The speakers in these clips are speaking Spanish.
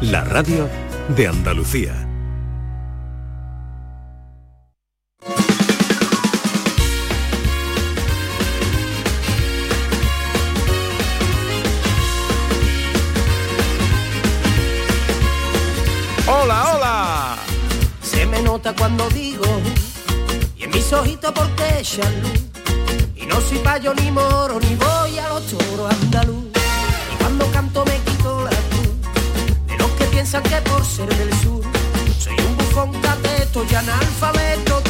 la radio de Andalucía. Hola, hola. Se me nota cuando digo y en mis ojitos porque echan luz. Y no soy payo ni moro ni voy a los que por ser del sur soy un bufón cateto y analfabeto.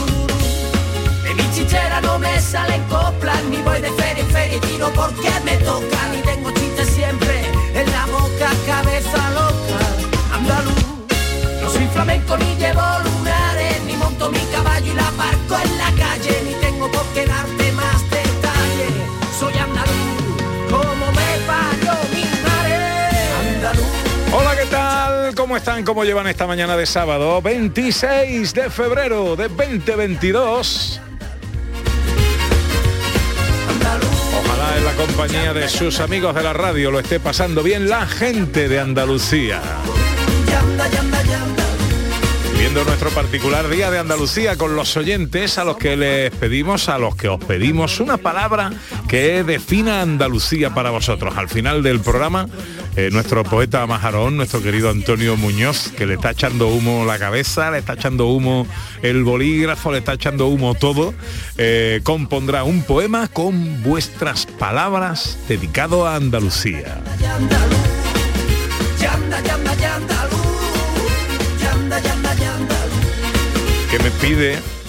De mi chichera no me salen coplas ni voy de feria en feria y tiro porque me toca ni tengo chistes siempre en la boca cabeza loca andaluz. No soy flamenco ni llevo lunares, ni monto mi caballo y la parco en la están? ¿Cómo llevan esta mañana de sábado? 26 de febrero de 2022. Ojalá en la compañía de sus amigos de la radio lo esté pasando bien la gente de Andalucía. Viendo nuestro particular día de Andalucía con los oyentes a los que les pedimos, a los que os pedimos una palabra que defina Andalucía para vosotros. Al final del programa, eh, nuestro poeta majarón, nuestro querido Antonio Muñoz, que le está echando humo la cabeza, le está echando humo el bolígrafo, le está echando humo todo, eh, compondrá un poema con vuestras palabras dedicado a Andalucía.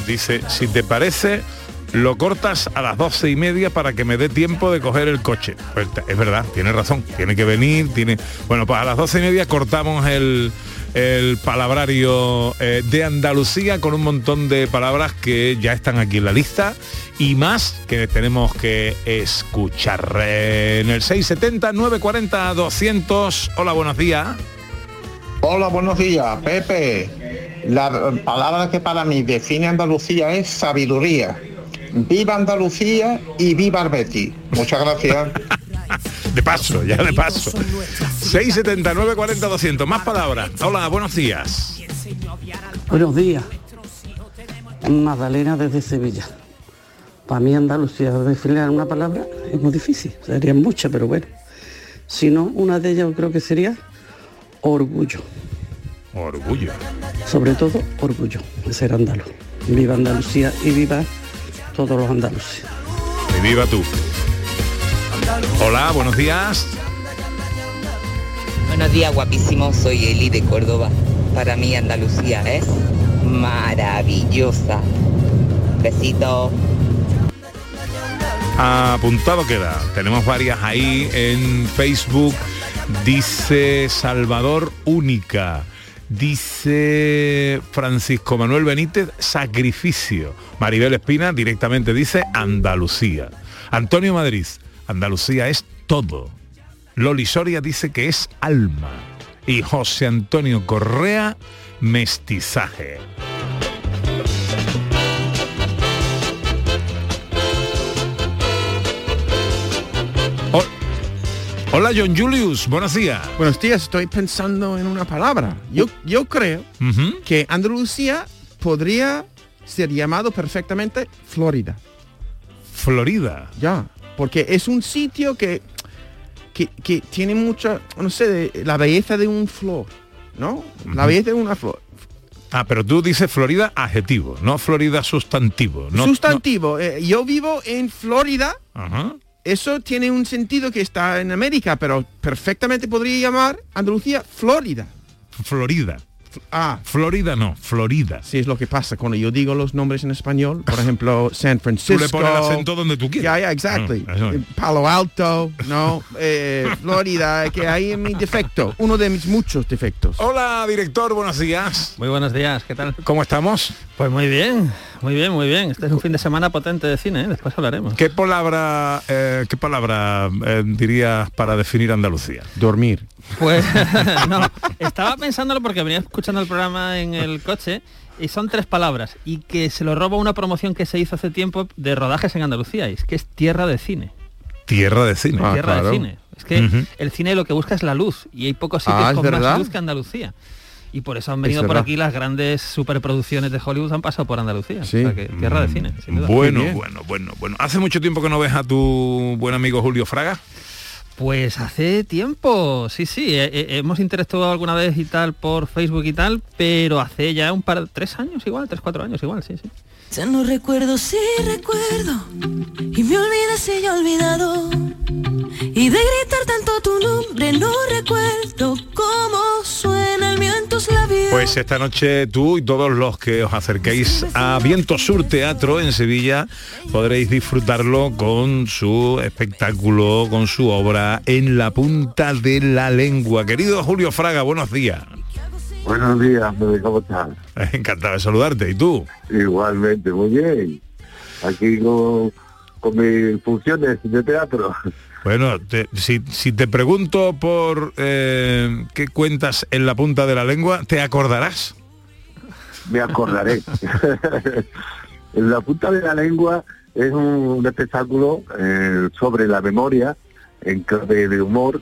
Dice, si te parece, lo cortas a las doce y media para que me dé tiempo de coger el coche. Pues, es verdad, tiene razón, tiene que venir, tiene. Bueno, pues a las doce y media cortamos el, el palabrario eh, de Andalucía con un montón de palabras que ya están aquí en la lista y más que tenemos que escuchar. En el 670 940 200. Hola, buenos días. Hola, buenos días, Pepe. La palabra que para mí define Andalucía es sabiduría. Viva Andalucía y viva el Betis. Muchas gracias. De paso, ya de paso. 679 40 200. Más palabras. Hola, buenos días. Buenos días. Magdalena desde Sevilla. Para mí Andalucía definir una palabra es muy difícil. Serían muchas, pero bueno. Si no, una de ellas creo que sería orgullo. Orgullo. Sobre todo orgullo de ser andaluz. Viva Andalucía y viva todos los andaluces. Y viva tú. Hola, buenos días. Buenos días, guapísimo. Soy Eli de Córdoba. Para mí Andalucía es maravillosa. Besitos. Apuntado queda. Tenemos varias ahí en Facebook. Dice Salvador Única. Dice Francisco Manuel Benítez, sacrificio. Maribel Espina directamente dice Andalucía. Antonio Madrid, Andalucía es todo. Loli Soria dice que es alma. Y José Antonio Correa, mestizaje. Hola John Julius, buenos días. Buenos días, estoy pensando en una palabra. Yo, yo creo que Andalucía podría ser llamado perfectamente Florida. Florida. Ya, porque es un sitio que, que, que tiene mucha, no sé, de- la belleza de un flor, ¿no? La belleza de una flor. Ah, pero tú dices Florida adjetivo, no Florida sustantivo. No, Sustantivo. eh, yo vivo en Florida. Eso tiene un sentido que está en América, pero perfectamente podría llamar Andalucía Florida. Florida. Ah, Florida no, Florida. sí es lo que pasa cuando yo digo los nombres en español. Por ejemplo, San Tú Francisco. le pones el acento donde tú quieras. Ya, ya, exactly. Ah, es. Palo Alto, no, eh, Florida, que hay en mi defecto, uno de mis muchos defectos. Hola, director, buenos días. Muy buenos días, ¿qué tal? ¿Cómo estamos? Pues muy bien, muy bien, muy bien. Este es un fin de semana potente de cine, ¿eh? después hablaremos. ¿Qué palabra, eh, qué palabra eh, dirías para definir Andalucía? Dormir. Pues no, estaba pensándolo porque venía escuchando el programa en el coche y son tres palabras y que se lo roba una promoción que se hizo hace tiempo de rodajes en Andalucía y es que es tierra de cine. Tierra de cine. Ah, tierra claro. de cine. Es que el cine lo que busca es la luz y hay pocos sitios Ah, ¿es con verdad? más luz que Andalucía. Y por eso han venido Es por verdad. aquí las grandes superproducciones de Hollywood han pasado por Andalucía. Sí. O sea que tierra de cine, sin duda. Bueno, bueno, bueno, bueno. ¿Hace mucho tiempo que no ves a tu buen amigo Julio Fraga? Pues hace tiempo, sí, sí, hemos interactuado alguna vez y tal por Facebook y tal, pero hace ya un par, tres años igual, tres, cuatro años igual, sí, sí. Ya no recuerdo si recuerdo y me olvida si yo he olvidado y de gritar tanto tu nombre no recuerdo cómo suena el mío en tus labios. Pues esta noche tú y todos los que os acerquéis a Viento Sur Teatro en Sevilla podréis disfrutarlo con su espectáculo, con su obra En la punta de la lengua. Querido Julio Fraga, buenos días. Buenos días, bebé, ¿cómo estás? Encantado de saludarte. ¿Y tú? Igualmente, muy bien. Aquí con, con mis funciones de teatro. Bueno, te- si, si te pregunto por eh, qué cuentas en la punta de la lengua, ¿te acordarás? Me acordaré. en la punta de la lengua es un, un espectáculo eh, sobre la memoria en clave de humor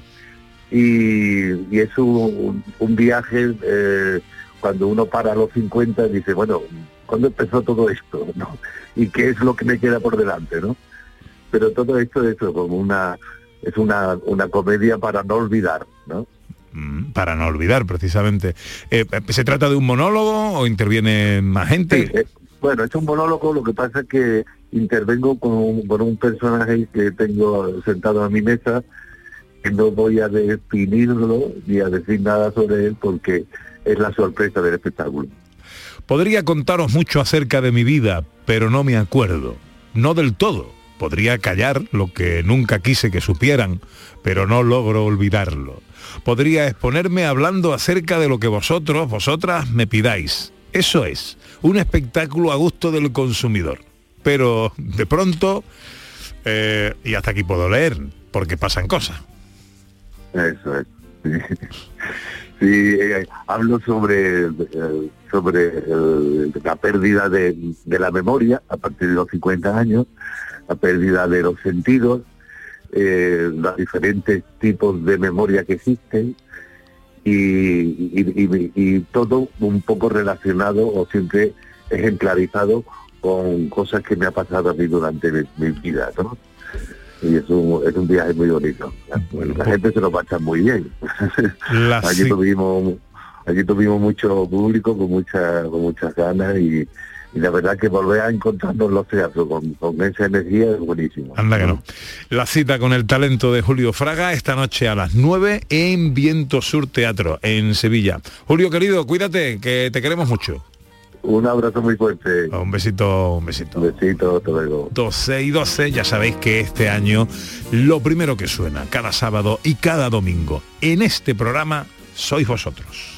y, y es un, un viaje eh, cuando uno para a los 50 y dice, bueno, ¿cuándo empezó todo esto? ¿no? ¿Y qué es lo que me queda por delante? ¿no? Pero todo esto es como una es una, una comedia para no olvidar, ¿no? Mm, Para no olvidar, precisamente. Eh, ¿Se trata de un monólogo o interviene más gente? Sí, eh, bueno, es un monólogo, lo que pasa es que intervengo con un, con un personaje que tengo sentado a mi mesa, que no voy a definirlo ni a decir nada sobre él porque es la sorpresa del espectáculo. Podría contaros mucho acerca de mi vida, pero no me acuerdo. No del todo. Podría callar lo que nunca quise que supieran, pero no logro olvidarlo. Podría exponerme hablando acerca de lo que vosotros, vosotras, me pidáis. Eso es, un espectáculo a gusto del consumidor. Pero de pronto, eh, y hasta aquí puedo leer, porque pasan cosas. Eso es. Sí, eh, hablo sobre eh, sobre la pérdida de, de la memoria a partir de los 50 años, la pérdida de los sentidos, eh, los diferentes tipos de memoria que existen y, y- y- y todo un poco relacionado o siempre ejemplarizado con cosas que me ha pasado a mí durante mi, mi vida, ¿no? Y es un, es un viaje muy bonito. la gente se lo pasa muy bien. Allí tuvimos allí tuvimos mucho público con mucha con muchas ganas y, y la verdad que volver a encontrarnos en los teatros con, con esa energía es buenísimo. Anda que no. La cita con el talento de Julio Fraga esta noche a las 9 en Viento Sur Teatro, en Sevilla. Julio querido, cuídate, que te queremos mucho. Un abrazo muy fuerte. Un besito, un besito. Un besito, hasta luego. 12 y 12, ya sabéis que este año lo primero que suena cada sábado y cada domingo en este programa sois vosotros.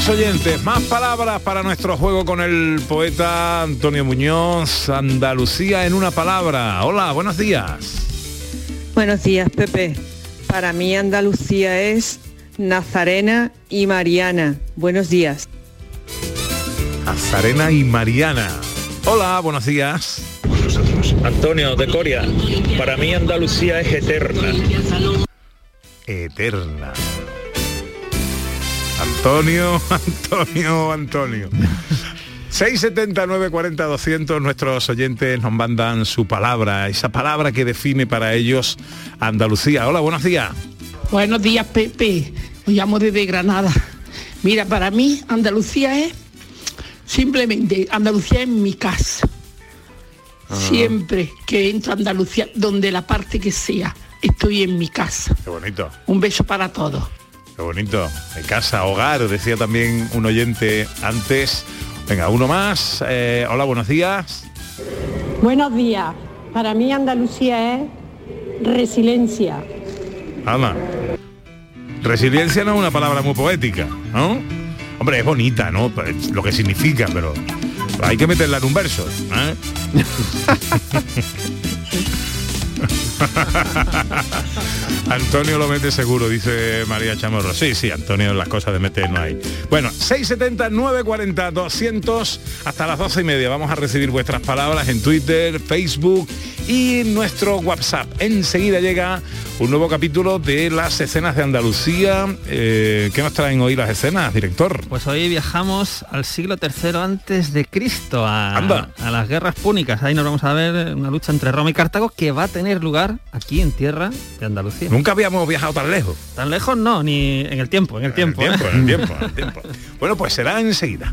Más oyentes, más palabras para nuestro juego con el poeta Antonio Muñoz, Andalucía en una palabra. Hola, buenos días. Buenos días, Pepe. Para mí Andalucía es Nazarena y Mariana. Buenos días. Nazarena y Mariana. Hola, buenos días. Antonio de Coria, para mí Andalucía es eterna. Eterna. Antonio, Antonio, Antonio. 679 40 200 nuestros oyentes nos mandan su palabra, esa palabra que define para ellos Andalucía. Hola, buenos días. Buenos días, Pepe. Os llamo desde Granada. Mira, para mí Andalucía es simplemente, Andalucía es mi casa. Ah. Siempre que entro a Andalucía, donde la parte que sea, estoy en mi casa. Qué bonito. Un beso para todos. Qué bonito. De casa, hogar, decía también un oyente antes. Venga, uno más. Eh, hola, buenos días. Buenos días. Para mí Andalucía es resiliencia. Ana. Resiliencia no es una palabra muy poética, ¿no? Hombre, es bonita, ¿no? Lo que significa, pero hay que meterla en un verso. ¿eh? Antonio lo mete seguro, dice María Chamorro. Sí, sí, Antonio, las cosas de meter no hay. Bueno, 670, 940, 200, hasta las 12 y media. Vamos a recibir vuestras palabras en Twitter, Facebook y nuestro WhatsApp. Enseguida llega un nuevo capítulo de las escenas de Andalucía. Eh, ¿Qué nos traen hoy las escenas, director? Pues hoy viajamos al siglo III antes de Cristo, a, Anda. a las guerras púnicas. Ahí nos vamos a ver una lucha entre Roma y Cartago que va a tener lugar aquí en tierra de Andalucía. Nunca habíamos viajado tan lejos. Tan lejos no, ni en el tiempo, en el tiempo. tiempo, ¿eh? en el tiempo, en el tiempo. Bueno, pues será enseguida.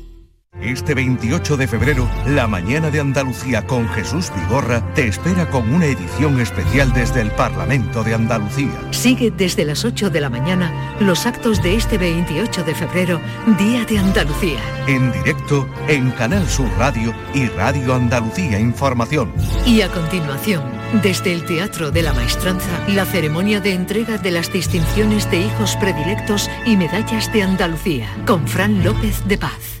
Este 28 de febrero, la mañana de Andalucía con Jesús Vigorra te espera con una edición especial desde el Parlamento de Andalucía. Sigue desde las 8 de la mañana los actos de este 28 de febrero, Día de Andalucía. En directo en Canal Sur Radio y Radio Andalucía Información. Y a continuación, desde el Teatro de la Maestranza, la ceremonia de entrega de las distinciones de hijos predilectos y medallas de Andalucía, con Fran López de Paz.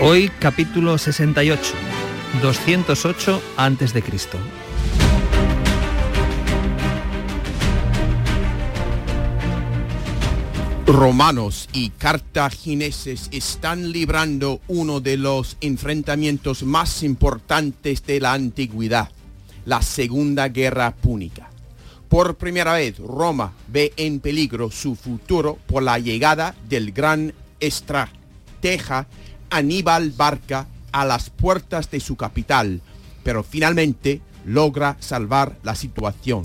Hoy capítulo 68, 208 antes de Cristo. Romanos y cartagineses están librando uno de los enfrentamientos más importantes de la antigüedad, la Segunda Guerra Púnica. Por primera vez, Roma ve en peligro su futuro por la llegada del gran estratega Aníbal Barca a las puertas de su capital, pero finalmente logra salvar la situación.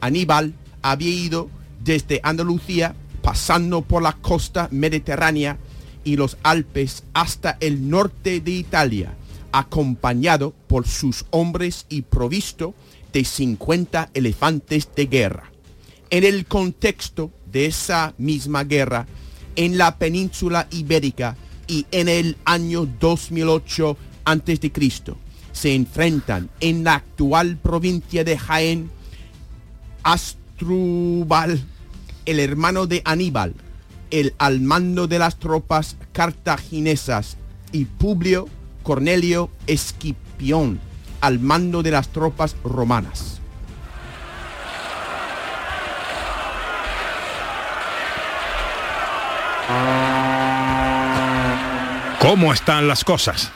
Aníbal había ido desde Andalucía pasando por la costa mediterránea y los Alpes hasta el norte de Italia, acompañado por sus hombres y provisto de 50 elefantes de guerra. En el contexto de esa misma guerra, en la península ibérica y en el año 2008 a.C., se enfrentan en la actual provincia de Jaén Asdrúbal el hermano de Aníbal, el al mando de las tropas cartaginesas, y Publio Cornelio Escipión, al mando de las tropas romanas. ¿Cómo están las cosas?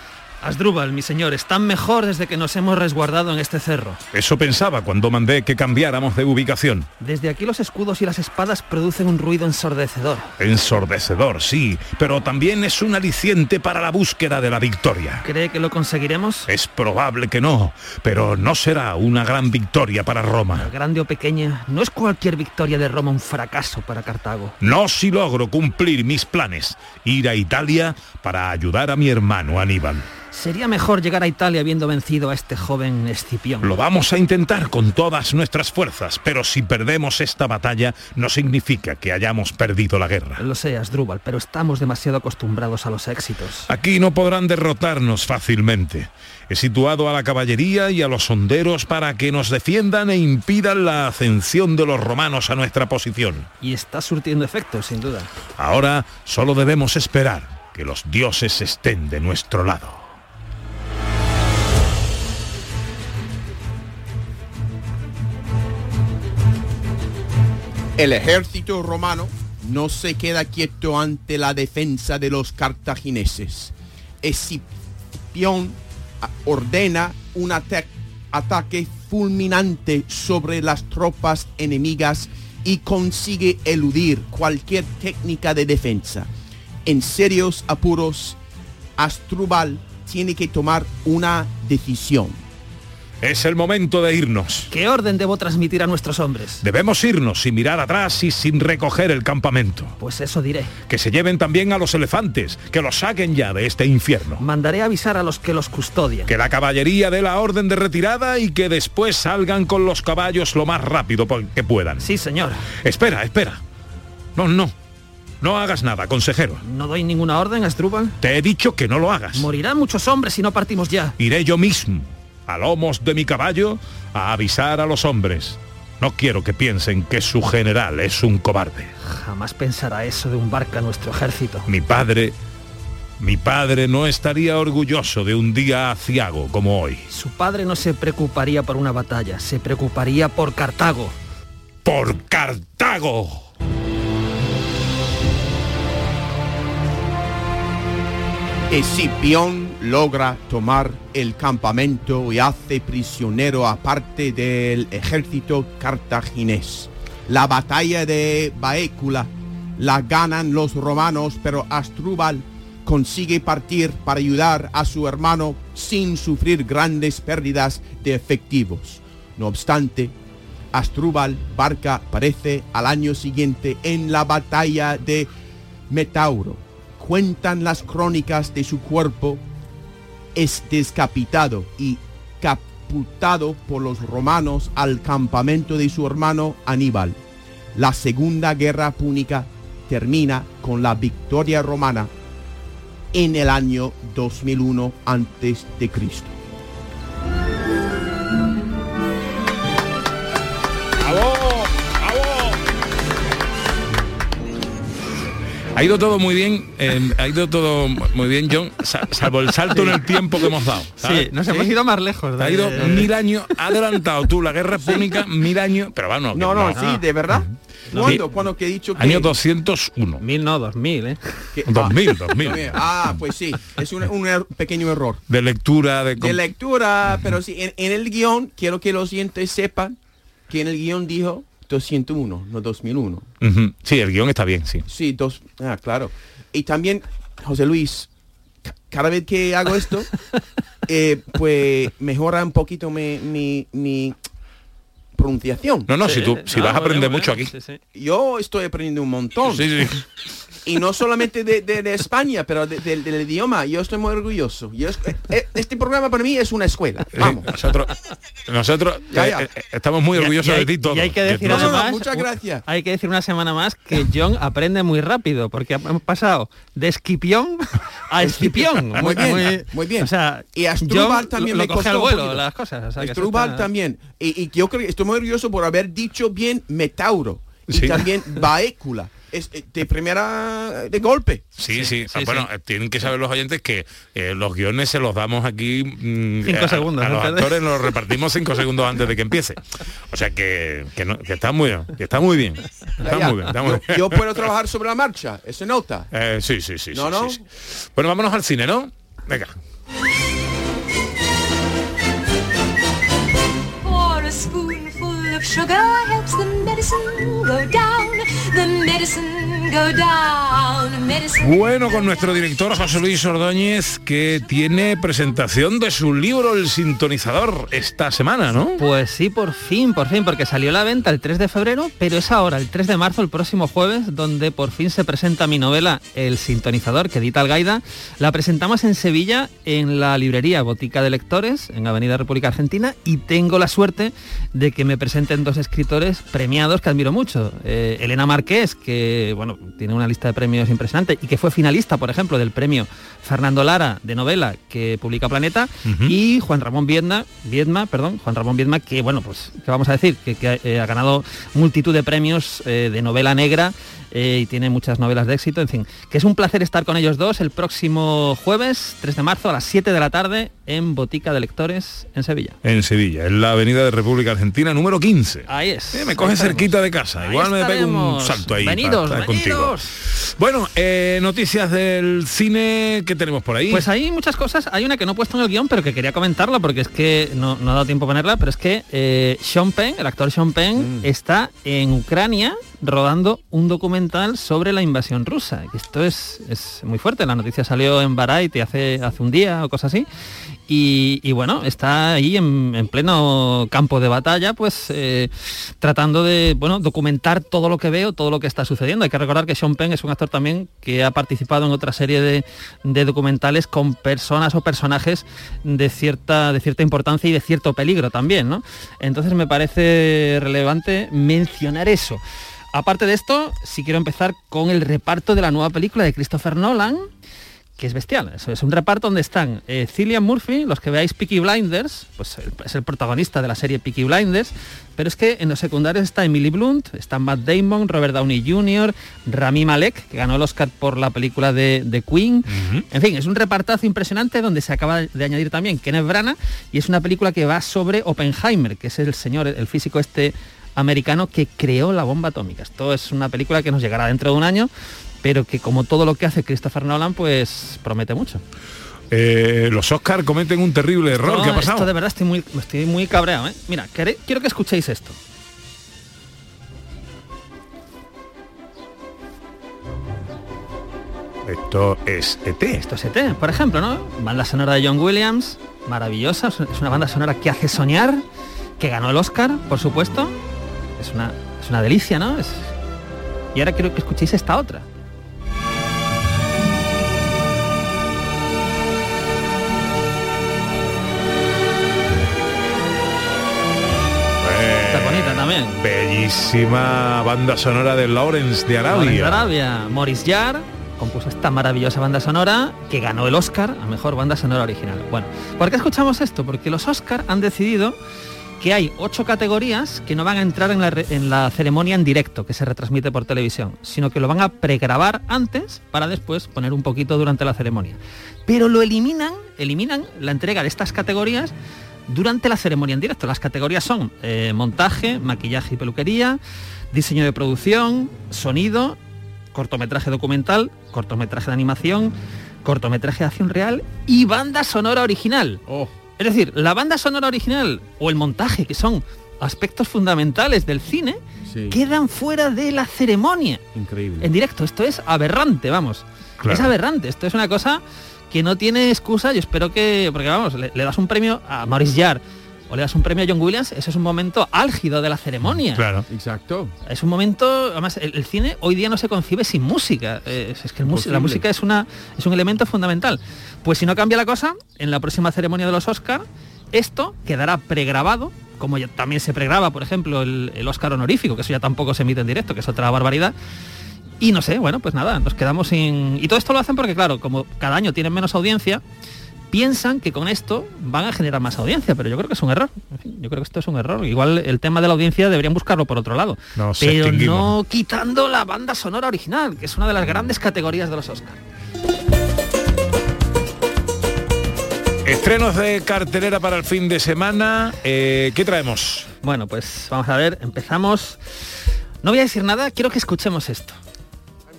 Asdrúbal, mi señor, están mejor desde que nos hemos resguardado en este cerro. Eso pensaba cuando mandé que cambiáramos de ubicación. Desde aquí los escudos y las espadas producen un ruido ensordecedor. Ensordecedor, sí, pero también es un aliciente para la búsqueda de la victoria. ¿Cree que lo conseguiremos? Es probable que no, pero no será una gran victoria para Roma. Grande o pequeña, no es cualquier victoria de Roma un fracaso para Cartago. No si logro cumplir mis planes, ir a Italia para ayudar a mi hermano Aníbal. Sería mejor llegar a Italia habiendo vencido a este joven Escipión. Lo vamos a intentar con todas nuestras fuerzas, pero si perdemos esta batalla no significa que hayamos perdido la guerra. Lo sé, Asdrúbal, pero estamos demasiado acostumbrados a los éxitos. Aquí no podrán derrotarnos fácilmente. He situado a la caballería y a los honderos para que nos defiendan e impidan la ascensión de los romanos a nuestra posición. Y está surtiendo efecto, sin duda. Ahora solo debemos esperar que los dioses estén de nuestro lado. El ejército romano no se queda quieto ante la defensa de los cartagineses. Escipión ah, ordena un ata- ataque fulminante sobre las tropas enemigas y consigue eludir cualquier técnica de defensa. En serios apuros, Astrubal tiene que tomar una decisión. Es el momento de irnos. ¿Qué orden debo transmitir a nuestros hombres? Debemos irnos sin mirar atrás y sin recoger el campamento. Pues eso diré. Que se lleven también a los elefantes, que los saquen ya de este infierno. Mandaré avisar a los que los custodian. Que la caballería dé la orden de retirada y que después salgan con los caballos lo más rápido que puedan. Sí, señor. Espera, espera. No, no. No hagas nada, consejero. ¿No doy ninguna orden, Asdrúbal? Te he dicho que no lo hagas. Morirán muchos hombres si no partimos ya. Iré yo mismo, a lomos de mi caballo, a avisar a los hombres. No quiero que piensen que su general es un cobarde. Jamás pensará eso de un barca nuestro ejército. Mi padre, mi padre no estaría orgulloso de un día aciago como hoy. Su padre no se preocuparía por una batalla, se preocuparía por Cartago. ¡Por Cartago! Escipión logra tomar el campamento y hace prisionero a parte del ejército cartaginés. La batalla de Baécula la ganan los romanos, pero Astrubal consigue partir para ayudar a su hermano sin sufrir grandes pérdidas de efectivos. No obstante, Astrubal Barca aparece al año siguiente en la batalla de Metauro. Cuentan las crónicas de su cuerpo es descapitado y caputado por los romanos al campamento de su hermano Aníbal. La segunda guerra púnica termina con la victoria romana en el año 2001 antes Ha ido todo muy bien, eh, ha ido todo muy bien, John, sa- salvo el salto en el tiempo que hemos dado. ¿sabes? Sí, nos hemos ido más lejos. Ha ido mil años, ha adelantado tú la guerra púnica mil años, pero bueno. No, no, sí, de verdad. No. ¿Cuándo? Sí. ¿Cuándo que he dicho que... Año 201. Mil no, dos mil, ¿eh? que- 2000, ah, 2000. Ah, pues sí, es un, un er- pequeño error. De lectura, de... De lectura, pero sí, en, en el guion, quiero que los oyentes sepan que en el guion dijo 201, no 2001. Ujú. Sí, el guion está bien, sí. Sí, dos, ah, claro. Y también, José Luis, ca- cada vez que hago esto, eh, pues mejora un poquito mi, mi, mi pronunciación. No, no, si tú si Ah, vas a bueno, aprender bueno, mucho aquí. sí, sí. Yo estoy aprendiendo un montón. Sí, sí. Y no solamente de, de- de España, pero de- de- del idioma. Yo estoy muy orgulloso. Yo es- eh, este programa para mí es una escuela. Vamos. Nosotros, nosotros Ya, ya. eh, eh, estamos muy orgullosos y hay- de ti todos. Y hay que decir De todos. además, muchas gracias. Hay que decir una semana más que John aprende muy rápido, porque hemos pasado de Esquipión a Escipión. Muy bien, muy bien. O sea, Y Asdrúbal John también lo, me coge costó al vuelo las cosas. o sea, está- también. Y, y yo creo que estoy muy orgulloso por haber dicho bien Metauro. y Sí. también Baécula. Es eh, de primera de golpe. Sí, sí. Ah, bueno, eh, tienen que saber los oyentes que eh, los guiones se los damos aquí mm, Cinco a- segundos A, los actores los repartimos cinco segundos antes de que empiece. O sea que, que, no- que está muy bien, que está muy bien. Está Ya, muy bien, está muy yo, bien. yo puedo trabajar sobre la marcha, ¿eso nota? Eh, sí, sí, sí. No, sí, no. sí, sí. Bueno, vámonos al cine, ¿no? Venga. For a spoonful of sugar Bueno, con nuestro director José Luis Ordóñez, que tiene presentación de su libro El Sintonizador esta semana, ¿no? Pues sí, por fin, por fin, porque salió a la venta el 3 de febrero, pero es ahora, el 3 de marzo, el próximo jueves, donde por fin se presenta mi novela El Sintonizador, que edita Algaida. La presentamos en Sevilla, en la librería Botica de Lectores, en Avenida República Argentina, y tengo la suerte de que me presenten dos escritores premiados que admiro mucho. Eh, Elena Marqués, que bueno, tiene una lista de premios impresionante y que fue finalista, por ejemplo, del premio Fernando Lara de novela que publica Planeta, y Juan Ramón Viedma, Viedma, perdón, Juan Ramón Viedma, que bueno, pues, ¿qué vamos a decir? Que, que, eh, ha ganado multitud de premios eh, de novela negra eh, y tiene muchas novelas de éxito, en fin, que es un placer estar con ellos dos el próximo jueves, 3 de marzo, a las 7 de la tarde, en Botica de Lectores, en Sevilla. En Sevilla, en la Avenida de República Argentina número 15. Ahí es. Eh, me coge cerquita de casa. Ahí Igual me pego un salto ahí. Venidos, para estar contigo. venidos. Bueno, eh, noticias del cine que tenemos por ahí. Pues hay muchas cosas, hay una que no he puesto en el guion, pero que quería comentarla porque es que no, no ha dado tiempo a ponerla, pero es que Sean Penn, el actor Sean Penn, está en Ucrania rodando un documental sobre la invasión rusa. Esto es, es muy fuerte, la noticia salió en Variety hace, hace un día o cosas así. Y, y bueno, está ahí en, en pleno campo de batalla, pues eh, tratando de bueno, documentar todo lo que veo, todo lo que está sucediendo. Hay que recordar que Sean Penn es un actor también que ha participado en otra serie de, de documentales con personas o personajes de cierta, de cierta importancia y de cierto peligro también, ¿no? Entonces me parece relevante mencionar eso. Aparte de esto, sí quiero empezar con el reparto de la nueva película de Christopher Nolan, que es bestial. Eso es un reparto donde están eh, Cillian Murphy, los que veáis Peaky Blinders, pues es el protagonista de la serie Peaky Blinders, pero es que en los secundarios está Emily Blunt, está Matt Damon, Robert Downey Jr., Rami Malek, que ganó el Oscar por la película de, de Queen. En fin, es un repartazo impresionante donde se acaba de añadir también Kenneth Branagh y es una película que va sobre Oppenheimer, que es el señor, el físico este americano que creó la bomba atómica. Esto es una película que nos llegará dentro de un año, pero que como todo lo que hace Christopher Nolan, pues promete mucho. Eh, los Oscar cometen un terrible error. No, ¿Qué ha pasado? Esto de verdad estoy muy, estoy muy cabreado. ¿eh? Mira, quiero que escuchéis esto. Esto es ET. Esto es ET, por ejemplo, ¿no? Banda sonora de John Williams, maravillosa, es una banda sonora que hace soñar, que ganó el Oscar, por supuesto. Es una, es una delicia, ¿no? Es- Y ahora quiero que escuchéis esta otra. Está bonita también. Bellísima banda sonora de Lawrence de Lawrence de Arabia. Arabia. Maurice Jarre compuso esta maravillosa banda sonora que ganó el Oscar a mejor banda sonora original. Bueno, ¿por qué escuchamos esto? Porque los Oscar han decidido que hay ocho categorías que no van a entrar en la, en la ceremonia en directo que se retransmite por televisión, sino que lo van a pregrabar antes para después poner un poquito durante la ceremonia. Pero lo eliminan, eliminan la entrega de estas categorías durante la ceremonia en directo. Las categorías son eh, montaje, maquillaje y peluquería, diseño de producción, sonido, cortometraje documental, cortometraje de animación, cortometraje de acción real y banda sonora original. Es decir, la banda sonora original o el montaje, que son aspectos fundamentales del cine, quedan fuera de la ceremonia. Increíble. En directo, esto es aberrante, vamos. Claro. Es aberrante, esto es una cosa que no tiene excusa, yo espero que, porque vamos, le, le das un premio a Maurice Jarre o le das un premio a John Williams, eso es un momento álgido de la ceremonia. Claro. Exacto. Es un momento, además, el, el cine hoy día no se concibe sin música. Eh, Es, es que el la música es, una, es un elemento fundamental. Pues si no cambia la cosa, en la próxima ceremonia de los Oscar, esto quedará pregrabado, como ya también se pregraba, por ejemplo, el, el Oscar honorífico, que eso ya tampoco se emite en directo, que es otra barbaridad. Y no sé, bueno, pues nada, nos quedamos sin... Y todo esto lo hacen porque, claro, como cada año tienen menos audiencia, piensan que con esto van a generar más audiencia, pero yo creo que es un error. Yo creo que esto es un error. Igual el tema de la audiencia deberían buscarlo por otro lado. Nos pero no quitando la banda sonora original, que es una de las grandes categorías de los Oscars. Estrenos de cartelera para el fin de semana. Eh, ¿Qué traemos? Bueno, pues vamos a ver, empezamos. No voy a decir nada, quiero que escuchemos esto.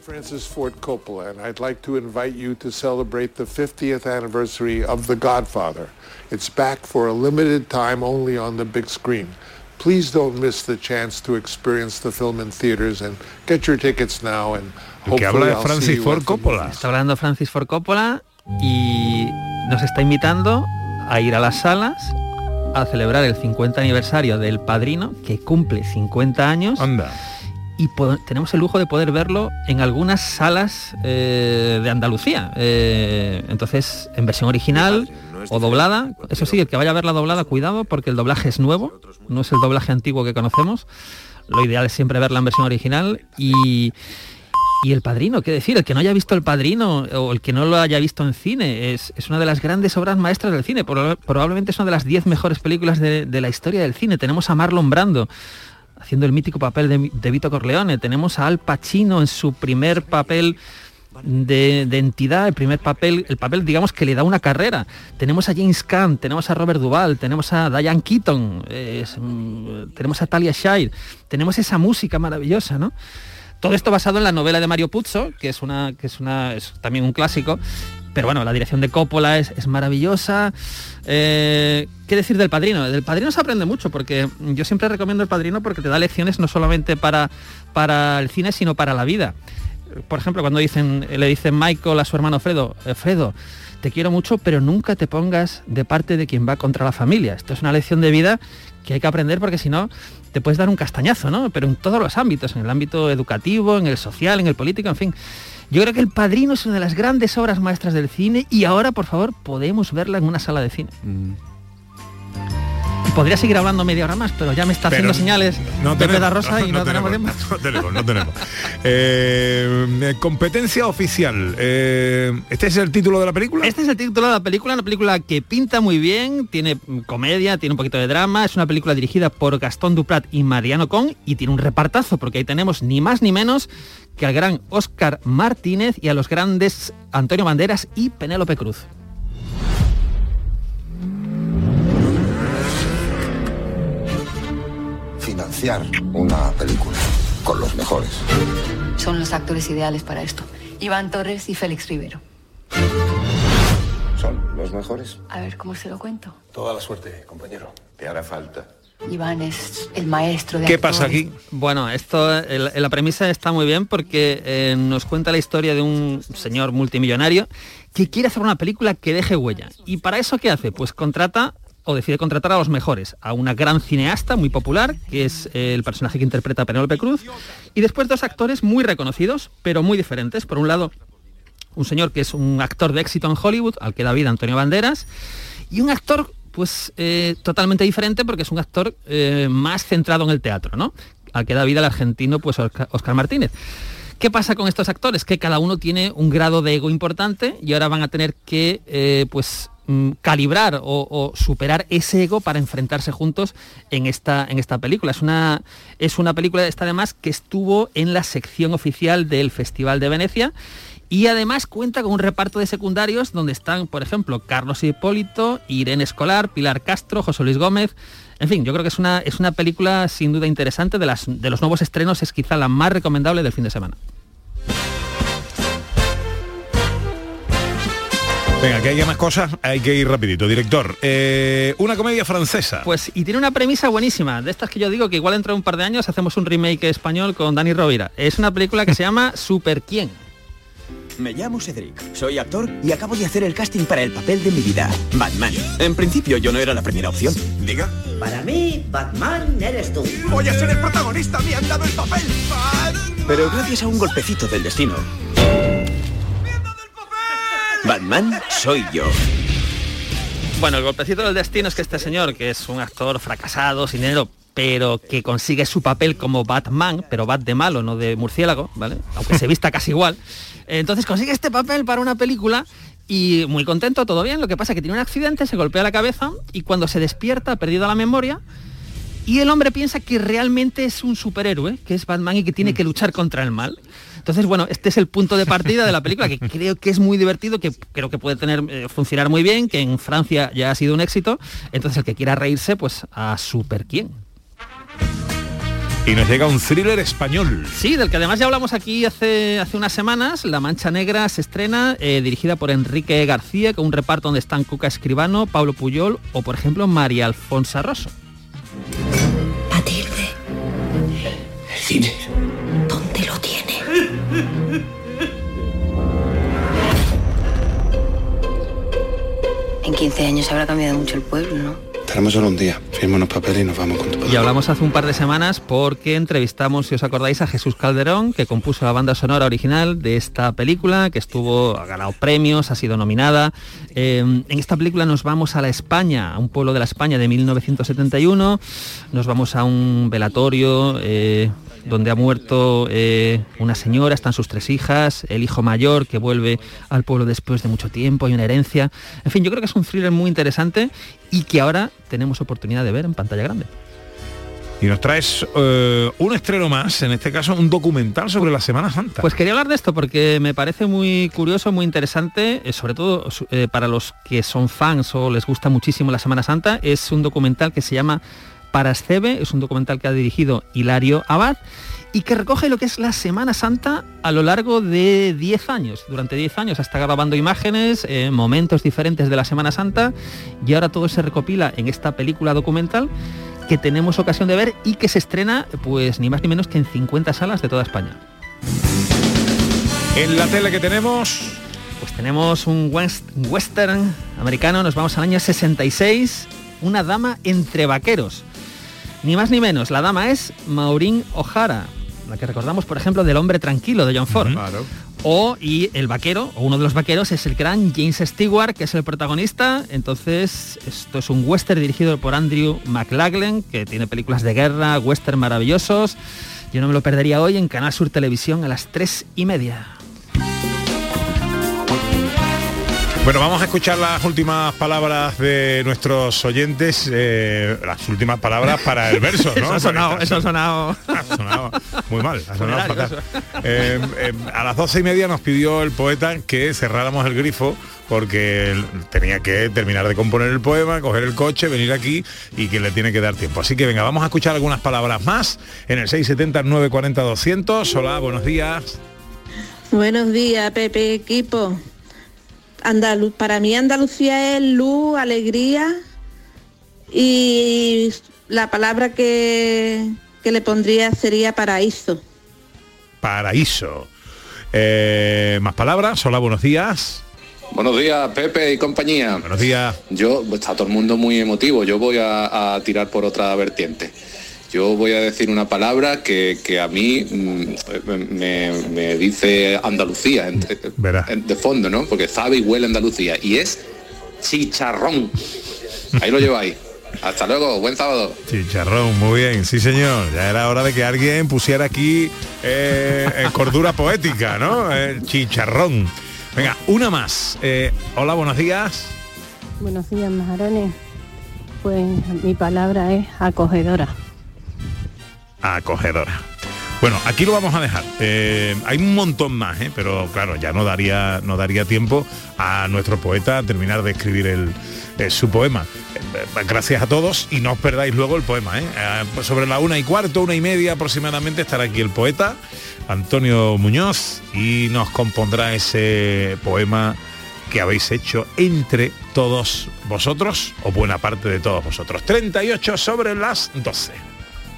Francis Ford Coppola, and I'd like to invite you to celebrate the 50th anniversary of The Godfather. It's back for a limited time only on the big screen. Please don't miss the chance to experience the film in theaters and get your tickets now and El que hopefully habla see Francis you Ford Coppola. Está hablando Francis Ford Coppola y nos está invitando a ir a las salas a celebrar el 50 aniversario del Padrino, que cumple 50 años. Anda. Y tenemos el lujo de poder verlo en algunas salas eh, de Andalucía. Eh, entonces, en versión original o doblada. Eso sí, el que vaya a ver la doblada, cuidado, porque el doblaje es nuevo, no es el doblaje antiguo que conocemos. Lo ideal es siempre verla en versión original y, y el padrino, qué decir, el que no haya visto el padrino o el que no lo haya visto en cine, es, es una de las grandes obras maestras del cine. Proba- Probablemente es una de las 10 mejores películas de, de la historia del cine. Tenemos a Marlon Brando haciendo el mítico papel de, Vito Corleone. Tenemos a Al Pacino en su primer papel de, entidad, el primer papel, el papel digamos que le da una carrera. Tenemos a James Caan, tenemos a Robert Duvall, tenemos a Diane Keaton, eh, mm, tenemos a Talia Shire, tenemos esa música maravillosa, ¿no? Todo esto basado en la novela de Mario Puzo, que es una, que es una, es también un clásico. Pero bueno, la dirección de Coppola es, es maravillosa. Eh, ¿Qué decir del padrino? Del padrino se aprende mucho, porque yo siempre recomiendo el padrino porque te da lecciones no solamente para, para el cine, sino para la vida. Por ejemplo, cuando le dicen Michael a su hermano Fredo, "Eh, Fredo, te quiero mucho, pero nunca te pongas de parte de quien va contra la familia. Esto es una lección de vida que hay que aprender porque si no te puedes dar un castañazo, ¿no? Pero en todos los ámbitos, en el ámbito educativo, en el social, en el político, en fin. Yo creo que El Padrino es una de las grandes obras maestras del cine y ahora, por favor, podemos verla en una sala de cine. Y Podría seguir hablando media hora más, pero ya me está Pero haciendo señales no de tenemos, Peda Rosa no, y no, no tenemos tenemos, tiempo. No tenemos, no tenemos. Eh, competencia oficial. Eh, ¿Este es el título de la película? Este es el título de la película, una película que pinta muy bien, tiene comedia, tiene un poquito de drama, es una película dirigida por Gastón Duprat y Mariano Con y tiene un repartazo porque ahí tenemos ni más ni menos que al gran Óscar Martínez y a los grandes Antonio Banderas y Penélope Cruz. Financiar una película con los mejores. Son los actores ideales para esto. Iván Torres y Félix Rivero. ¿Son los mejores? A ver cómo se lo cuento. Toda la suerte, compañero. Te hará falta. Iván es el maestro de ¿Qué actores. pasa aquí? Bueno, esto, el- la premisa está muy bien porque eh, nos cuenta la historia de un señor multimillonario que quiere hacer una película que deje huella. ¿Y para eso qué hace? Pues contrata o decide contratar a los mejores, a una gran cineasta muy popular, que es el personaje que interpreta Penélope Cruz, y después dos actores muy reconocidos, pero muy diferentes. Por un lado, un señor que es un actor de éxito en Hollywood, al que da vida Antonio Banderas, y un actor pues eh, totalmente diferente porque es un actor eh, más centrado en el teatro, ¿no? Al que da vida el argentino pues Oscar, Oscar Martínez. ¿Qué pasa con estos actores? Que cada uno tiene un grado de ego importante y ahora van a tener que eh, pues mm, calibrar o, superar ese ego para enfrentarse juntos en esta, en esta película. Es una, es una película esta además que estuvo en la sección oficial del Festival de Venecia y además cuenta con un reparto de secundarios donde están, por ejemplo, Carlos Hipólito, Irene Escolar, Pilar Castro, José Luis Gómez. En fin, yo creo que es una, es una película sin duda interesante. De, las, de los nuevos estrenos es quizá la más recomendable del fin de semana. Venga, que haya más cosas, hay que ir rapidito. Director, eh, una comedia francesa. Pues y tiene una premisa buenísima, de estas que yo digo que igual dentro de un par de años hacemos un remake español con Dani Rovira. Es una película que se llama Super Quién. Me llamo Cedric, soy actor y acabo de hacer el casting para el papel de mi vida, Batman. En principio yo no era la primera opción. Diga. Para mí, Batman eres tú. Voy a ser el protagonista, me han dado el papel. Pero gracias a un golpecito del destino. Batman soy yo. Bueno, el golpecito del destino es que este señor, que es un actor fracasado, sin dinero, pero que consigue su papel como Batman, pero Bat de malo, no de murciélago, ¿vale? Aunque se vista casi igual. Entonces consigue este papel para una película y muy contento, todo bien. Lo que pasa es que tiene un accidente, se golpea la cabeza y cuando se despierta ha perdido la memoria y el hombre piensa que realmente es un superhéroe, que es Batman y que tiene que luchar contra el mal. Entonces, bueno, este es el punto de partida de la película, que creo que es muy divertido, que creo que puede tener, eh, funcionar muy bien, que en Francia ya ha sido un éxito. Entonces, el que quiera reírse, pues a super quién. Y nos llega un thriller español. Sí, del que además ya hablamos aquí hace, hace unas semanas. La Mancha Negra se estrena, eh, dirigida por Enrique García, con un reparto donde están Cuca Escribano, Pablo Puyol o, por ejemplo, María Alfonsa Rosso. Matilde, El cine. En 15 años habrá cambiado mucho el pueblo, ¿no? Tenemos solo un día. Firma unos papeles y nos vamos con tu padre. Y hablamos hace un par de semanas porque entrevistamos, si os acordáis, a Jesús Calderón, que compuso la banda sonora original de esta película, que estuvo, ha ganado premios, ha sido nominada. Eh, en esta película nos vamos a la España, a un pueblo de la España de 1971, nos vamos a un velatorio eh, donde ha muerto eh, una señora, están sus tres hijas, el hijo mayor que vuelve al pueblo después de mucho tiempo, hay una herencia. En fin, yo creo que es un thriller muy interesante y que ahora tenemos oportunidad de ver en pantalla grande. Y nos traes eh, un estreno más, en este caso un documental sobre la Semana Santa. Pues quería hablar de esto porque me parece muy curioso, muy interesante, eh, sobre todo eh, para los que son fans o les gusta muchísimo la Semana Santa. Es un documental que se llama Parascebe, es un documental que ha dirigido Hilario Abad y que recoge lo que es la Semana Santa a lo largo de 10 años. Durante 10 años está grabando imágenes, eh, momentos diferentes de la Semana Santa y ahora todo se recopila en esta película documental que tenemos ocasión de ver y que se estrena pues ni más ni menos que en 50 salas de toda España. En la tele que tenemos... Pues tenemos un west- un western americano, nos vamos al año 66, una dama entre vaqueros. Ni más ni menos, la dama es Maureen O'Hara, la que recordamos, por ejemplo, del hombre tranquilo de John Ford. O y el vaquero, o uno de los vaqueros, es el gran James Stewart, que es el protagonista. Entonces, esto es un western dirigido por Andrew McLaglen, que tiene películas de guerra, western maravillosos. Yo no me lo perdería hoy en Canal Sur Televisión a las tres y media. Bueno, vamos a escuchar las últimas palabras de nuestros oyentes, eh, las últimas palabras para el verso, ¿no? Eso ha sonado, eso ha sonado. Ha sonado muy mal, ha sonado Funerarios. fatal. Eh, eh, a las doce y media nos pidió el poeta que cerráramos el grifo porque tenía que terminar de componer el poema, coger el coche, venir aquí y que le tiene que dar tiempo. Así que venga, vamos a escuchar algunas palabras más en el 670 940 200. Hola, buenos días. Buenos días, Pepe equipo. Andalu- para mí Andalucía es luz, alegría y la palabra que, que le pondría sería paraíso. Paraíso. Eh, más palabras. Hola, buenos días. Buenos días, Pepe y compañía. Buenos días. Yo, pues, está todo el mundo muy emotivo. Yo voy a, a tirar por otra vertiente. Yo voy a decir una palabra que, que a mí mm, me, me dice Andalucía en- en- de fondo, ¿no? Porque sabe y huele Andalucía. Y es chicharrón. Ahí lo lleváis. Hasta luego, buen sábado. Chicharrón, muy bien, sí señor. Ya era hora de que alguien pusiera aquí eh, cordura poética, ¿no? El chicharrón. Venga, una más. Eh, hola, buenos días. Buenos días, majarones. Pues mi palabra es acogedora. Acogedora. Bueno, aquí lo vamos a dejar. Eh, hay un montón más, ¿eh? pero claro, ya no daría, no daría tiempo a nuestro poeta a terminar de escribir el, eh, su poema. Eh, gracias a todos y no os perdáis luego el poema. pues sobre la una y cuarto, una y media aproximadamente estará aquí el poeta, Antonio Muñoz, y nos compondrá ese poema que habéis hecho entre todos vosotros, o buena parte de todos vosotros. 38 sobre las 12.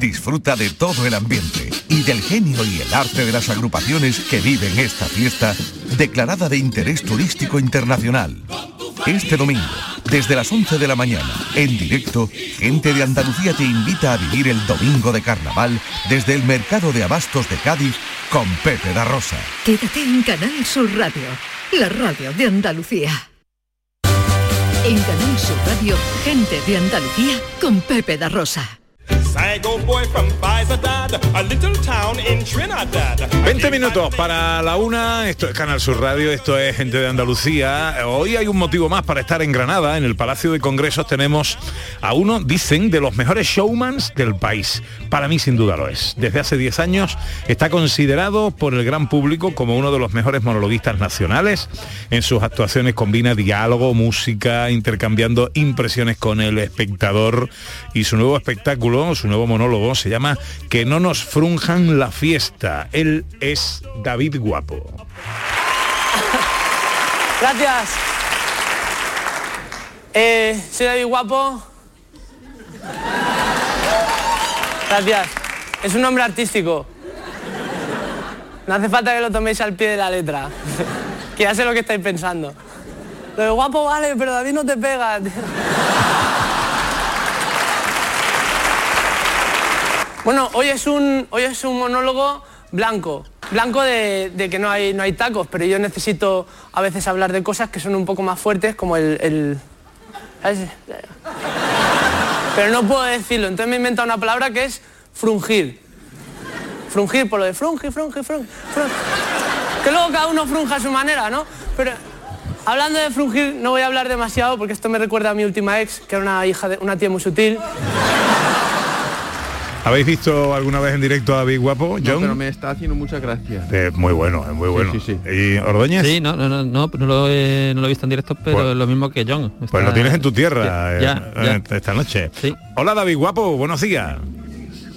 Disfruta de todo el ambiente y del genio y el arte de las agrupaciones que viven esta fiesta declarada de interés turístico internacional. Este domingo, desde las 11 de la mañana, en directo, Gente de Andalucía te invita a vivir el domingo de carnaval desde el Mercado de Abastos de Cádiz con Pepe da Rosa. Quédate en Canal Sur Radio, la radio de Andalucía. En Canal Sur Radio, gente de Andalucía con Pepe da Rosa. 20 minutos para la una, esto es Canal Sur Radio, esto es Gente de Andalucía. Hoy hay un motivo más para estar en Granada, en el Palacio de Congresos tenemos a uno, dicen, de los mejores showmans del país. Para mí sin duda lo es. Desde hace 10 años está considerado por el gran público como uno de los mejores monologuistas nacionales. En sus actuaciones combina diálogo, música, intercambiando impresiones con el espectador y su nuevo espectáculo, su nuevo monólogo se llama Que no nos frunjan la fiesta. Él es David Guapo. Gracias. Eh, soy David Guapo. Gracias. Es un nombre artístico. No hace falta que lo toméis al pie de la letra. que ya sé lo que estáis pensando. Lo de guapo vale, pero David no te pega. Bueno, hoy es un, hoy es un monólogo blanco. Blanco de, que no hay, no hay tacos, pero yo necesito a veces hablar de cosas que son un poco más fuertes, como el... Pero no puedo decirlo, entonces me he inventado una palabra que es frungir. Frungir, por lo de frungir, frungir, frungir. frungir. Que luego cada uno frunja a su manera, ¿no? Pero hablando de frungir, no voy a hablar demasiado porque esto me recuerda a mi última ex, que era una hija de una tía muy sutil. ¿Habéis visto alguna vez en directo a David Guapo, No, John? pero me está haciendo muchas gracias. Eh, muy bueno, es muy bueno. sí, sí. ¿Y Ordóñez? Sí, no, no, no, no, no lo, he, no lo he visto en directo, pero Pues- es lo mismo que John. Pues lo tienes en tu tierra Ya, eh, ya, eh, esta noche. Hola David Guapo, buenos días.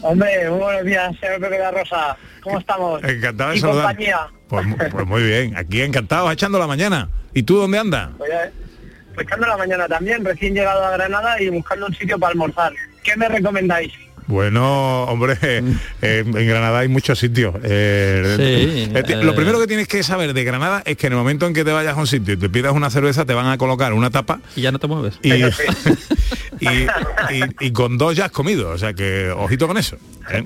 Hombre, muy buenos días, señor Pepe la Rosa. ¿Cómo estamos? Encantado de y saludar. compañía. Pues, pues muy bien, aquí encantados echando la mañana. ¿Y tú dónde andas? Pues, ya- pues echando la mañana también, recién llegado a Granada y buscando un sitio para almorzar. ¿Qué me recomendáis? Bueno, hombre, eh, en Granada hay muchos sitios. Eh, Sí, eh, ti- eh. Lo primero que tienes que saber de Granada es que en el momento en que te vayas a un sitio y te pidas una cerveza, te van a colocar una tapa Y ya no te mueves. y, y, y- y con dos ya has comido. O sea que ojito con eso. ¿eh?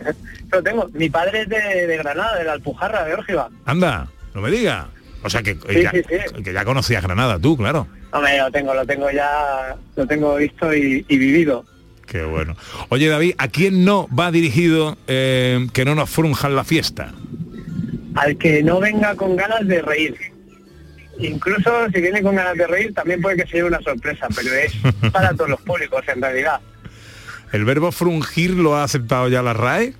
Lo tengo. Mi padre es de, de Granada, de la Alpujarra, de Órgiva. Anda, no me digas. O sea que, Sí, ya, sí, sí. que ya conocías Granada tú, claro. Hombre, lo tengo, lo tengo ya, lo tengo visto y, y vivido. Qué bueno. Oye David, ¿a quién no va dirigido eh, que no nos frunjan la fiesta? Al que no venga con ganas de reír. Incluso si viene con ganas de reír, también puede que sea una sorpresa, pero es para todos los públicos en realidad. ¿El verbo frungir lo ha aceptado ya la RAE?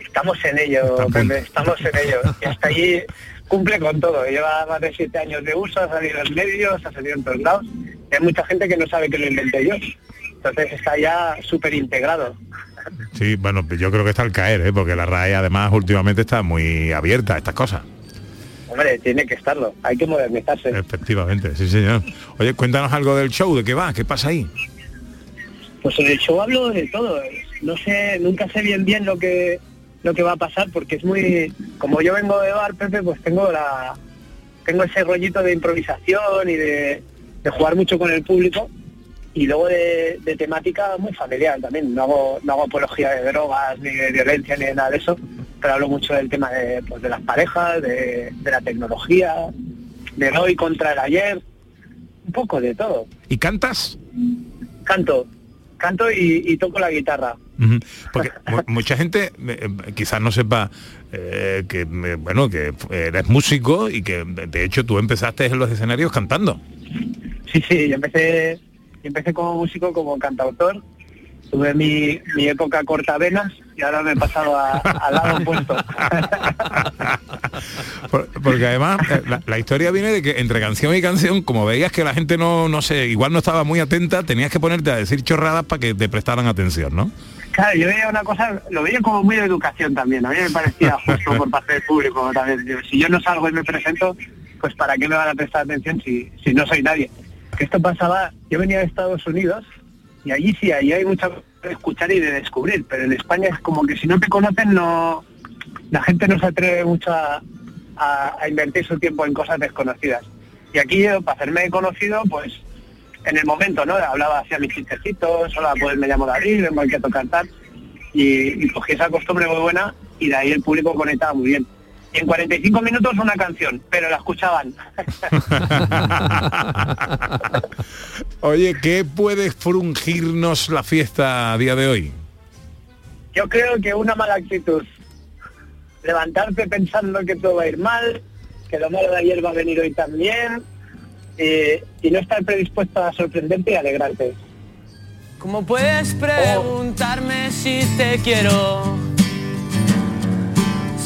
Estamos en ello, Pepe, estamos en ello. Y hasta allí cumple con todo. Lleva más de siete años de uso, ha salido en medios, ha salido en todos lados. Hay mucha gente que no sabe que lo inventé yo. Entonces está ya súper integrado. Sí, bueno, yo creo que está al caer, ¿eh? porque la RAE además últimamente está muy abierta a estas cosas. Hombre, tiene que estarlo. Hay que modernizarse. Efectivamente, sí señor. Oye, cuéntanos algo del show, ¿de qué va? ¿Qué pasa ahí? Pues en el show hablo de todo. No sé, nunca sé bien bien lo que lo que va a pasar porque es muy como yo vengo de bar, Pepe, pues tengo la tengo ese rollito de improvisación y de, de jugar mucho con el público y luego de, de temática muy familiar también. No hago, no hago apología de drogas, ni de violencia, ni de nada de eso, pero hablo mucho del tema de, pues, de las parejas, de, de la tecnología, del hoy contra el ayer, un poco de todo. ¿Y cantas? Canto, canto y, y toco la guitarra. Porque mu- mucha gente eh, eh, quizás no sepa eh, que eh, bueno que eres músico y que de de hecho tú empezaste en los escenarios cantando. Sí, sí, yo empecé, empecé como músico, como cantautor. Tuve mi, mi época cortavenas y ahora me he pasado a- al lado opuesto. Por- Porque además eh, la, la historia viene de que entre canción y canción, como veías que la gente no, no sé, igual no estaba muy atenta, tenías que ponerte a decir chorradas para que te prestaran atención, ¿no? Claro, yo veía una cosa, lo veía como muy de educación también. A mí me parecía justo por parte del público también. Si yo no salgo y me presento, pues ¿para qué me van a prestar atención si, si no soy nadie? Esto pasaba, yo venía de Estados Unidos y allí sí, allí hay mucho de escuchar y de descubrir, pero en España es como que si no te conocen, no la gente no se atreve mucho a, invertir su tiempo en cosas desconocidas. Y aquí yo, para hacerme conocido, pues en el momento, ¿no? Hablaba, hacía mis chistecitos, hola, pues me llamo David, vengo aquí a tocar tal. Y, y cogí esa costumbre muy buena y de ahí el público conectaba muy bien. Y en 45 minutos una canción, pero la escuchaban. Oye, ¿qué puede frungirnos la fiesta a día de hoy? Yo creo que una mala actitud. Levantarte pensando que todo va a ir mal, que lo malo de ayer va a venir hoy también, eh, y no estar predispuesto a sorprenderte y alegrarte. ¿Cómo puedes preguntarme si te quiero?